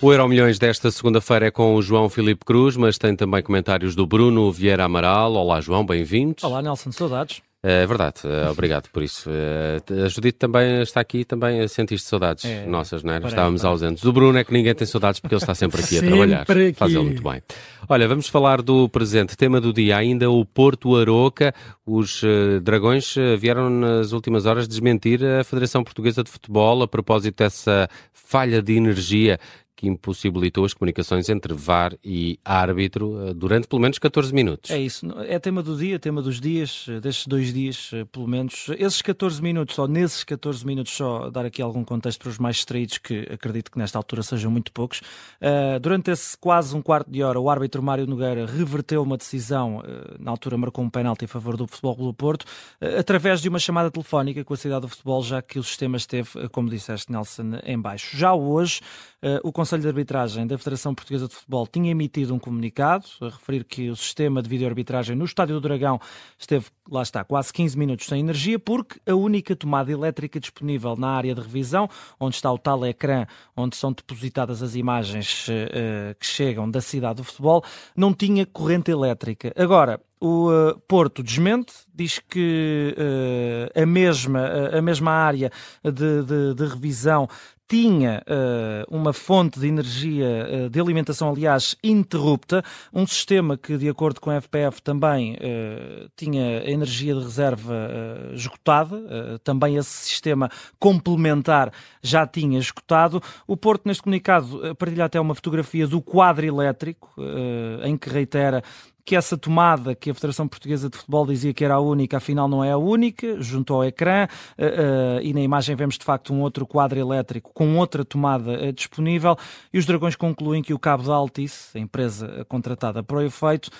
O Euro Milhões desta segunda-feira é com o João Filipe Cruz, mas tem também comentários do Bruno Vieira Amaral. Olá, João, bem-vindo. Olá, Nelson, saudades. É verdade, é, obrigado por isso. É, a Judite também está aqui, também sentiste saudades é, nossas, não é? Estávamos ausentes. Do Bruno é que ninguém tem saudades porque ele está sempre aqui a trabalhar. Aqui. Faz ele muito bem. Olha, vamos falar do presente tema do dia, ainda o Porto Aroca. Os uh, Dragões uh, vieram nas últimas horas desmentir a Federação Portuguesa de Futebol a propósito dessa falha de energia que impossibilitou as comunicações entre VAR e árbitro eh, durante pelo menos 14 minutos. É isso, é tema do dia, tema dos dias, eh, destes dois dias, eh, pelo menos. Esses 14 minutos, só nesses 14 minutos, só dar aqui algum contexto para os mais distraídos, que acredito que nesta altura sejam muito poucos. Uh, durante esse quase um quarto de hora, o árbitro Mário Nogueira reverteu uma decisão, uh, na altura marcou um penalti em favor do Futebol do Porto, uh, através de uma chamada telefónica com a cidade do futebol, já que o sistema esteve, como disseste, Nelson, em baixo. Já hoje, o Conselho de Arbitragem da Federação Portuguesa de Futebol tinha emitido um comunicado a referir que o sistema de videoarbitragem no Estádio do Dragão esteve, lá está, quase 15 minutos sem energia, porque a única tomada elétrica disponível na área de revisão, onde está o tal ecrã onde são depositadas as imagens uh, que chegam da cidade do futebol, não tinha corrente elétrica. Agora, o uh, Porto desmente, diz que uh, a, mesma, a mesma área de, de, de revisão tinha uh, uma fonte de energia uh, de alimentação, aliás, interrupta, um sistema que, de acordo com a FPF, também uh, tinha energia de reserva esgotada, também esse sistema complementar já tinha esgotado. O Porto, neste comunicado, partilha até uma fotografia do quadro elétrico, em que reitera que essa tomada que a Federação Portuguesa de Futebol dizia que era a única, afinal não é a única, junto ao ecrã, uh, uh, e na imagem vemos de facto um outro quadro elétrico com outra tomada uh, disponível, e os Dragões concluem que o cabo da Altice, a empresa contratada para o efeito,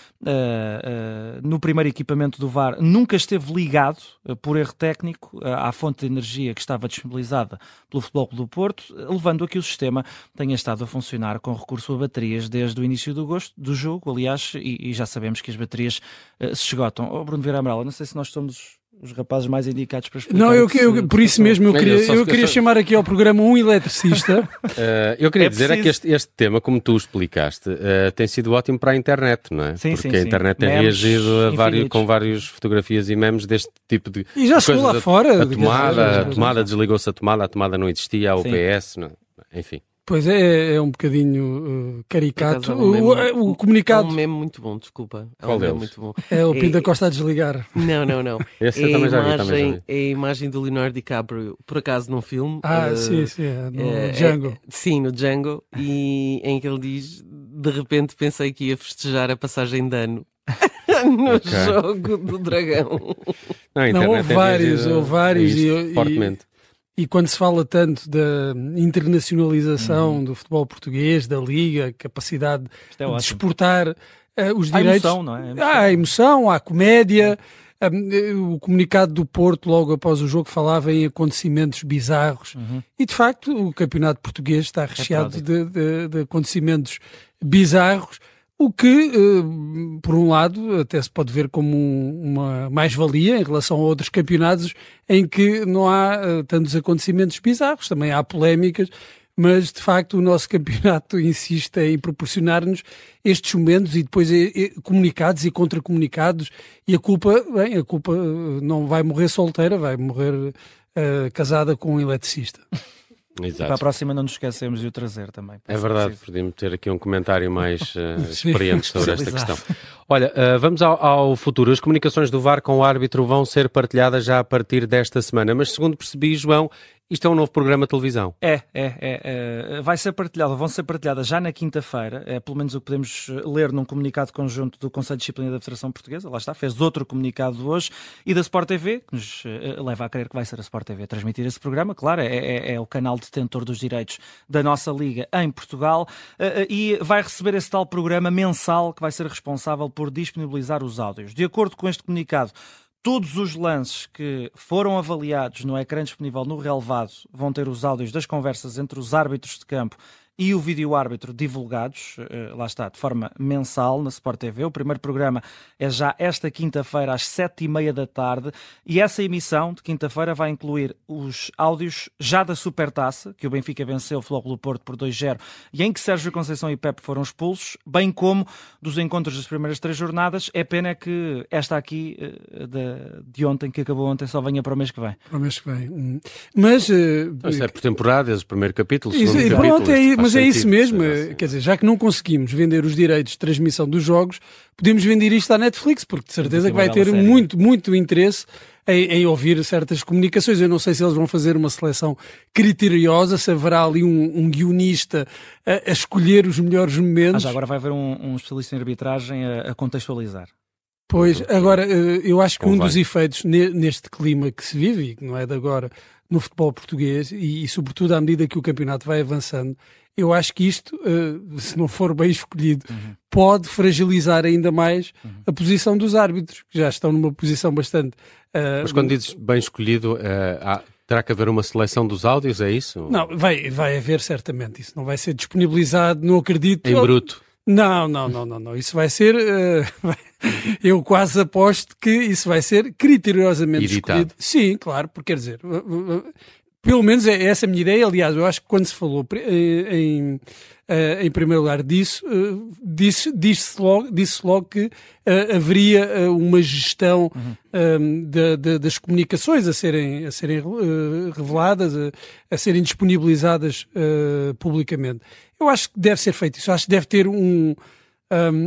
no primeiro equipamento do VAR, nunca esteve ligado, por erro técnico, à fonte de energia que estava disponibilizada pelo Futebol do Porto, levando a que o sistema tenha estado a funcionar com recurso a baterias desde o início do, gosto, do jogo, aliás, e, e já sabemos sabemos que as baterias uh, se esgotam. Oh, Bruno Vieira Amaral, não sei se nós somos os rapazes mais indicados para explicar. Não, eu, eu, por isso mesmo eu queria, eu, eu queria chamar aqui ao programa um eletricista. uh, eu queria é dizer preciso... é que este, este, tema, como tu explicaste, uh, tem sido ótimo para a internet, não é? Sim, Porque sim, a internet tem reagido vários, com várias fotografias e memes deste tipo de. E já chegou lá fora. A tomada, a tomada desligou-se a tomada, a tomada não existia, a UPS, não, enfim. Pois é, é um bocadinho uh, caricato. O, meme, o, o, comunicado. É um meme muito bom, desculpa. É um meme muito bom. É o Pinta é, Costa a desligar. Não, não, não. Esse é, também já vi, imagem, vi. é a imagem do Leonardo DiCaprio, por acaso num filme. Ah, uh, sim, sim, é, no uh, Django. sim, no Django, e em que ele diz: de repente pensei que ia festejar a passagem de ano. no okay. jogo do dragão. Não, não houve vários, houve vários. E, e, e quando se fala tanto da internacionalização uhum. do futebol português, da liga, capacidade é de exportar uh, os há direitos. Emoção, não é? Há a emoção, há a comédia. Um, o comunicado do Porto, logo após o jogo, falava em acontecimentos bizarros. Uhum. E de facto, o campeonato português está é recheado é de, de, de acontecimentos bizarros o que, eh, por um lado, até se pode ver como uma mais-valia em relação a outros campeonatos em que não há eh, tantos acontecimentos bizarros, também há polémicas, mas de facto o nosso campeonato insiste em proporcionar-nos estes momentos e depois eh, comunicados e contra-comunicados e a culpa, bem, a culpa não vai morrer solteira, vai morrer uh, casada com um eletricista. Exato. Para a próxima não nos esquecemos de o trazer também. É verdade, podíamos ter aqui um comentário mais uh, experiente sobre esta questão. Olha, uh, vamos ao, ao, futuro. As comunicações do VAR com o árbitro vão ser partilhadas já a partir desta semana, mas segundo percebi, João, isto é um novo programa de televisão. É, é, é, é. vai ser partilhado, vão ser partilhadas já na quinta-feira, é pelo menos o que podemos ler num comunicado conjunto do Conselho de Disciplina da Federação Portuguesa, lá está, fez outro comunicado hoje, e da Sport TV, que nos uh, leva a crer que vai ser a Sport TV a transmitir esse programa, claro, é, é, é o canal detentor dos direitos da nossa liga em Portugal, uh, e vai receber esse tal programa mensal que vai ser responsável por disponibilizar os áudios. De acordo com este comunicado, Todos os lances que foram avaliados no ecrã disponível no relevado vão ter os áudios das conversas entre os árbitros de campo e o vídeo-árbitro divulgados, uh, lá está, de forma mensal na Sport TV. O primeiro programa é já esta quinta-feira às sete e meia da tarde e essa emissão de quinta-feira vai incluir os áudios já da Supertaça, que o Benfica venceu o Futebol do Porto por 2-0 e em que Sérgio Conceição e Pepe foram expulsos, bem como dos encontros das primeiras três jornadas. É pena que esta aqui uh, de, de ontem, que acabou ontem, só venha para o mês que vem. Para o mês que vem. Hum. Mas... Uh, é por temporadas, o primeiro capítulo, o segundo isso, capítulo. Pronto, é, mas é isso mesmo. Assim. Quer dizer, já que não conseguimos vender os direitos de transmissão dos jogos, podemos vender isto à Netflix, porque de certeza que vai ter muito, muito interesse em, em, ouvir certas comunicações. Eu não sei se eles vão fazer uma seleção criteriosa, se haverá ali um, um guionista a, a, escolher os melhores momentos. Ah, agora vai haver um, um especialista em arbitragem a, a contextualizar. Pois, agora, eh, eu acho que um dos efeitos neste clima que se vive, e que não é de agora, no futebol português, e, e sobretudo à medida que o campeonato vai avançando, eu acho que isto, uh, se não for bem escolhido, uhum. pode fragilizar ainda mais uhum. a posição dos árbitros, que já estão numa posição bastante. Uh, Mas quando dizes bem escolhido, uh, há, terá que haver uma seleção dos áudios, é isso? Não, vai, vai haver certamente. Isso não vai ser disponibilizado, não acredito. Em bruto. Não, não, não, não, não. Isso vai ser. eu quase aposto que isso vai ser criteriosamente Editado. escolhido. Sim, claro, porque quer dizer pelo menos é essa a minha ideia. Aliás, eu acho que quando se falou eh, em, eh, em primeiro lugar disso, eh, disse, disse, logo, disse logo que haveria uma gestão uhum. de, das comunicações a serem, a serem reveladas, a, a serem disponibilizadas publicamente. Eu acho que deve ser feito isso. Eu acho que deve ter um,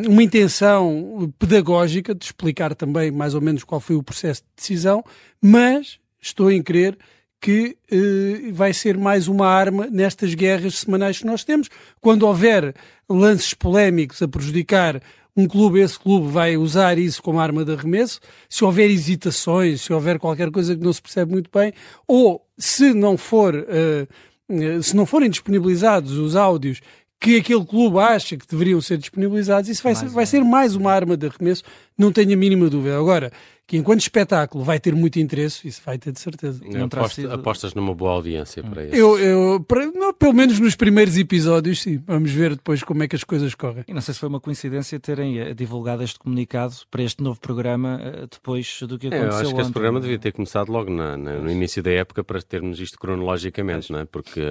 uma intenção pedagógica de explicar também mais ou menos qual foi o processo de decisão, mas estou em crer que eh, vai ser mais uma arma nestas guerras semanais que nós temos. Quando houver lances polémicos a prejudicar um clube, esse clube vai usar isso como arma de arremesso. Se houver hesitações, se houver qualquer coisa que não se percebe muito bem, ou se não for, uh, se não forem disponibilizados os áudios que aquele clube acha que deveriam ser disponibilizados, isso vai, ser, vai ser mais uma arma de arremesso, não tenho a mínima dúvida. Agora, que enquanto espetáculo vai ter muito interesse, isso vai ter de certeza. Aposta, sido... Apostas numa boa audiência para isso? Eu, eu para, não, pelo menos nos primeiros episódios, sim. Vamos ver depois como é que as coisas correm. E não sei se foi uma coincidência terem eh, divulgado este comunicado para este novo programa eh, depois do que aconteceu. É, eu acho que ontem. este programa devia ter começado logo na, na, no início da época para termos isto cronologicamente, não é? Porque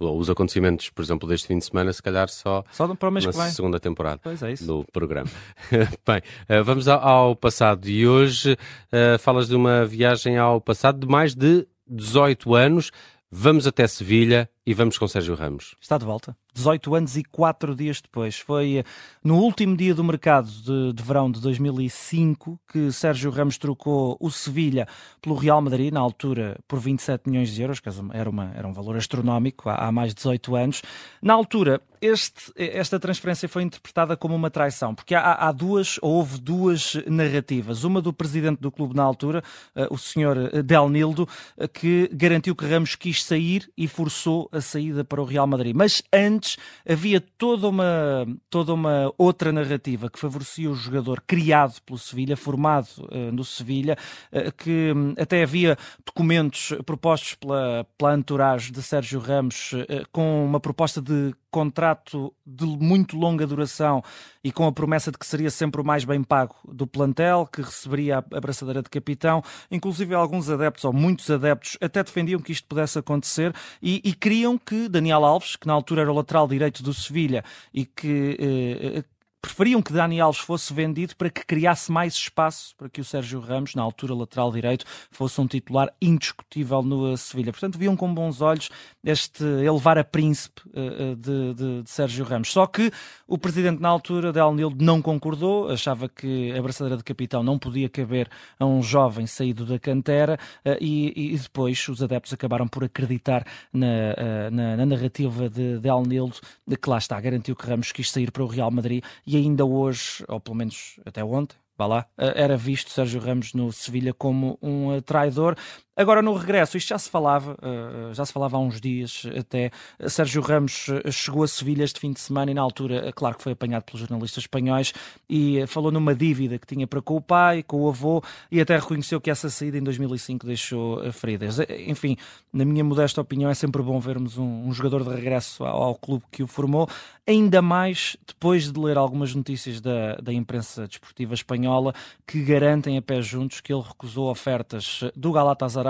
os acontecimentos, por exemplo, deste fim de semana, se calhar só, só para o mês na que vem. segunda temporada é do programa. Bem, eh, vamos ao passado de hoje. Uh, falas de uma viagem ao passado de mais de 18 anos. Vamos até Sevilha e vamos com Sérgio Ramos. Está de volta. 18 anos e 4 dias depois. Foi eh, no último dia do mercado de, de, verão de 2005 que Sérgio Ramos trocou o Sevilha pelo Real Madrid, na altura por 27 milhões de euros, que era, uma, era um valor astronómico há, há mais de 18 anos. Na altura, este, esta transferência foi interpretada como uma traição, porque há, há, duas, ou houve duas narrativas. Uma do presidente do clube na altura, uh, o senhor eh, Del Nildo, que garantiu que Ramos quis sair e forçou a saída para o Real Madrid. Mas antes antes havia toda uma, toda uma outra narrativa que favorecia o jogador criado pelo Sevilha, formado uh, no Sevilha, uh, que um, até havia documentos propostos pela, pela entourage de Sérgio Ramos uh, com uma proposta de contrato de muito longa duração e com a promessa de que seria sempre o mais bem pago do plantel, que receberia a abraçadeira de capitão. Inclusive, alguns adeptos, ou muitos adeptos, até defendiam que isto pudesse acontecer e, e queriam que Daniel Alves, que na altura era o lateral direito do Sevilha e que. Eh, preferiam que Dani Alves fosse vendido para que criasse mais espaço para que o Sérgio Ramos, na altura lateral direito, fosse um titular indiscutível no Sevilha. Portanto, viam com bons olhos este elevar a príncipe uh, de, de, de, Sérgio Ramos. Só que o presidente, na altura, Del Nildo, não concordou, achava que a braçadeira de capitão não podia caber a um jovem saído da cantera e, e, depois os adeptos acabaram por acreditar na, na, na narrativa de Del Nildo, que lá está, garantiu que Ramos quis sair para o Real Madrid e ainda hoje, ou pelo menos até ontem, vá lá, era visto Sérgio Ramos no Sevilha como um traidor. Agora no regresso, isto já se falava, uh, já se falava há uns dias até. Sérgio Ramos chegou a Sevilha este fim de semana e na altura, claro que foi apanhado pelos jornalistas espanhóis e falou numa dívida que tinha para com o pai, com o avô e até reconheceu que essa saída em 2005 deixou feridas. Enfim, na minha modesta opinião, é sempre bom vermos um, um jogador de regresso ao, ao, clube que o formou, ainda mais depois de ler algumas notícias da, da imprensa desportiva espanhola que garantem a pé juntos que ele recusou ofertas do Galatasaray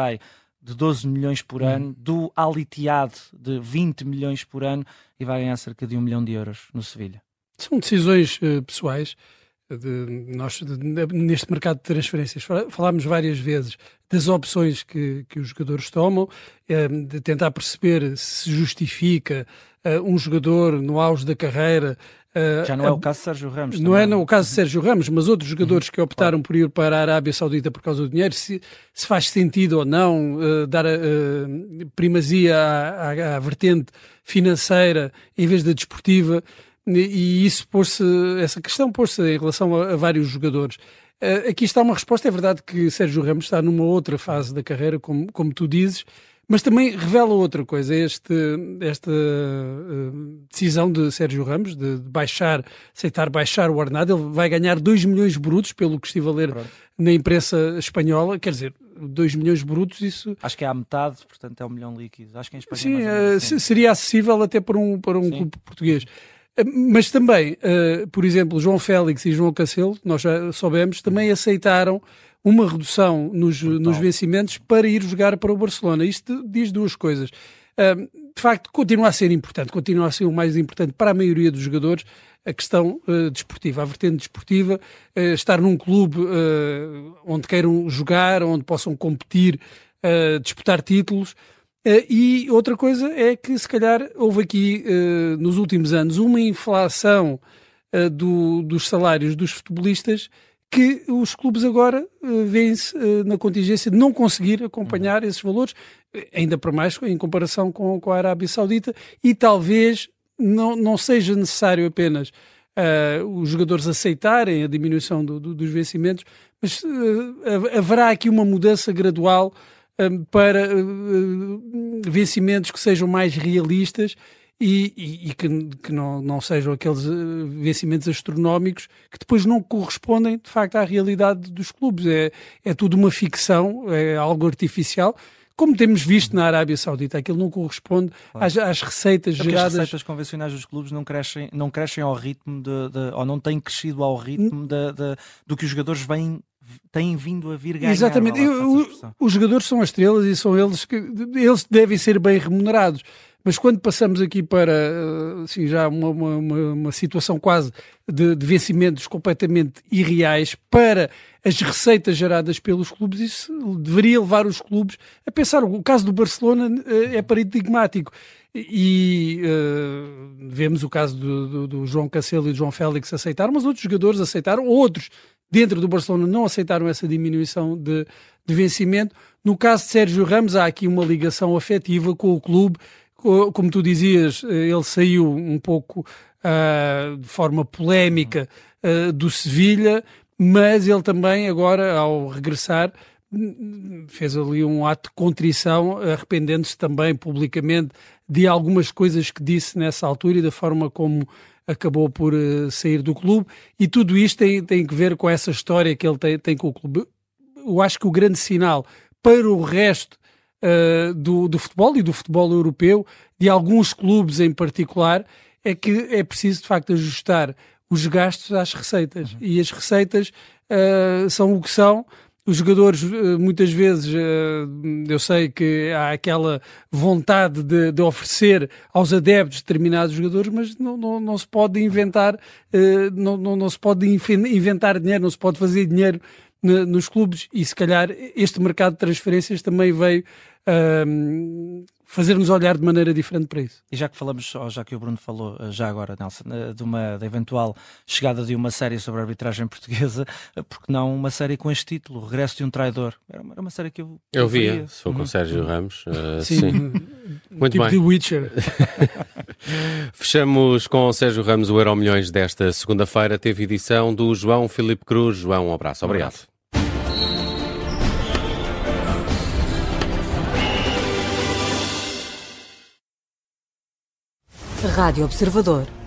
de 12 milhões por uhum. ano, do Al Ittihad de 20 milhões por ano e vai ganhar cerca de um milhão de euros no Sevilha. São decisões uh, pessoais. De, nós, de, neste mercado de transferências, falámos várias vezes das opções que, que os jogadores tomam, eh, de tentar perceber se justifica um jogador no auge da carreira Já não é o caso de Sérgio Ramos. Não é também. é o caso de Sérgio Ramos, mas outros jogadores que optaram por ir para a Arábia Saudita por causa do dinheiro, se, se faz sentido ou não uh, dar uh, primazia à, à, à, vertente financeira em vez da desportiva, e, e isso pôs-se, essa questão pôs-se em relação a, a vários jogadores. aqui está uma resposta, é verdade que Sérgio Ramos está numa outra fase da carreira, como, como tu dizes, mas também revela outra coisa, este, esta uh, decisão de Sérgio Ramos de, de, baixar, aceitar baixar o ordenado. Ele vai ganhar 2 milhões brutos, pelo que estive a ler Pronto. na imprensa espanhola. Quer dizer, 2 milhões brutos, isso. Acho que é a metade, portanto é um milhão líquido. Acho que em Espanha Sim, é seria acessível até para um, para um clube português. Eh, mas também, uh, por exemplo, João Félix e João Cancelo, nós já soubemos, também aceitaram uma redução nos, nos vencimentos para ir jogar para o Barcelona. Isto diz duas coisas. de facto, continua a ser importante, continua a ser o mais importante para a maioria dos jogadores a questão uh, desportiva, a vertente desportiva, uh, estar num clube onde queiram jogar, onde possam competir, disputar títulos. e outra coisa é que, se calhar, houve aqui, nos últimos anos, uma inflação do, dos salários dos futebolistas que os clubes agora uh, vêem-se uh, na contingência de não conseguir acompanhar esses valores, ainda para mais em comparação com, com a Arábia Saudita, e talvez não, não seja necessário apenas uh, os jogadores aceitarem a diminuição do, do, dos vencimentos, mas haverá aqui uma mudança gradual para vencimentos que sejam mais realistas e, e, e que, que, não, não sejam aqueles eh, vencimentos astronómicos que depois não correspondem de facto à realidade dos clubes. É, é tudo uma ficção, é algo artificial. Como temos visto na Arábia Saudita, aquilo não corresponde claro. às, às, receitas Porque geradas. As receitas convencionais dos clubes não crescem, não crescem ao ritmo de, de ou não têm crescido ao ritmo de, de, do que os jogadores vêm têm vindo a vir ganhar. Exatamente. Eu, os jogadores são as estrelas e são eles que eles devem ser bem remunerados. Mas quando passamos aqui para assim, já uma, uma, uma situação quase de, de, vencimentos completamente irreais para as receitas geradas pelos clubes, isso deveria levar os clubes a pensar. O caso do Barcelona eh, é paradigmático. E uh, vemos o caso do, do, do, João Cancelo e do João Félix aceitaram, mas outros jogadores aceitaram, outros dentro do Barcelona não aceitaram essa diminuição de, de vencimento. No caso de Sérgio Ramos, há aqui uma ligação afetiva com o clube como tu dizias, eh, ele saiu um pouco uh, de forma polémica uh, do Sevilha, mas ele também agora, ao regressar, fez ali um ato de contrição, arrependendo-se também publicamente de algumas coisas que disse nessa altura e da forma como acabou por uh, sair do clube. E tudo isto tem, tem que ver com essa história que ele tem, tem com o clube. Eu acho que o grande sinal para o resto uh, do, do futebol e do futebol europeu, de alguns clubes em particular, é que é preciso de facto ajustar os gastos às receitas. Uhum. E as receitas uh, são o que são. Os jogadores, uh, muitas vezes, eu sei que há aquela vontade de, de, oferecer aos adeptos determinados jogadores, mas não, não, não se pode inventar, não, não, não se pode inventar dinheiro, não se pode fazer dinheiro nos clubes e se calhar este mercado de transferências também veio uh, fazer-nos olhar de maneira diferente para isso. E já que falamos, ou já que o Bruno falou, eh, já agora, Nelson, eh, de uma da eventual chegada de uma série sobre a arbitragem portuguesa, eh, porque não uma série com este título, Regresso de um Traidor? Era uma, era uma série que eu. Eu via, se for com uhum. Sérgio Ramos. Uh, sim. sim. Muito tipo bem. The Witcher. Fechamos com o Sérgio Ramos o Euro Milhões desta segunda-feira. Teve edição do João Filipe Cruz. João, um abraço. Obrigado. Um abraço. Rádio Observador.